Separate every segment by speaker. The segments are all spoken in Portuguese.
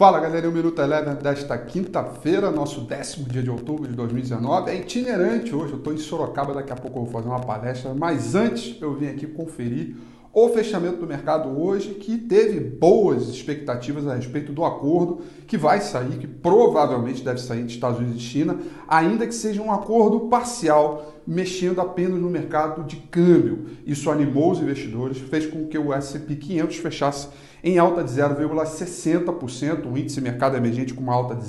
Speaker 1: Fala galera, o Minuto Eleven desta quinta-feira, nosso décimo dia de outubro de 2019. É itinerante hoje, eu estou em Sorocaba, daqui a pouco eu vou fazer uma palestra, mas antes eu vim aqui conferir o fechamento do mercado hoje, que teve boas expectativas a respeito do acordo que vai sair, que provavelmente deve sair entre Estados Unidos e China, ainda que seja um acordo parcial, mexendo apenas no mercado de câmbio. Isso animou os investidores, fez com que o S&P 500 fechasse em alta de 0,60%, o índice mercado emergente com uma alta de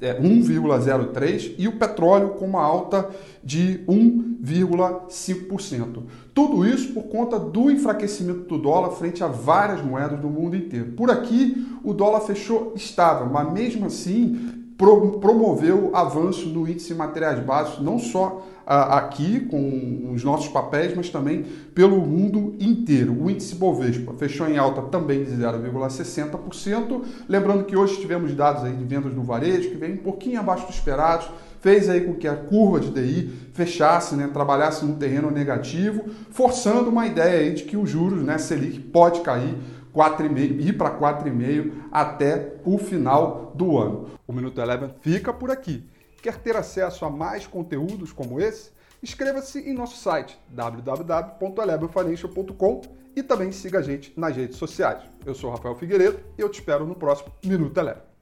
Speaker 1: 1,03% e o petróleo com uma alta de 1,5%. Tudo isso por conta do enfraquecimento do dólar frente a várias moedas do mundo inteiro. Por aqui, o dólar fechou estável, mas mesmo assim promoveu avanço no índice de materiais básicos, não só aqui com os nossos papéis, mas também pelo mundo inteiro. O índice Bovespa fechou em alta também de 0,60%. Lembrando que hoje tivemos dados aí de vendas no varejo que vem um pouquinho abaixo do esperado, fez aí com que a curva de DI fechasse, né, trabalhasse num terreno negativo, forçando uma ideia aí de que os juros, né, Selic pode cair 4,5, ir para 4,5 até o final do ano. O Minuto Eleven fica por aqui. Quer ter acesso a mais conteúdos como esse? Inscreva-se em nosso site www.elevenfinancial.com e também siga a gente nas redes sociais. Eu sou Rafael Figueiredo e eu te espero no próximo Minuto Eleven.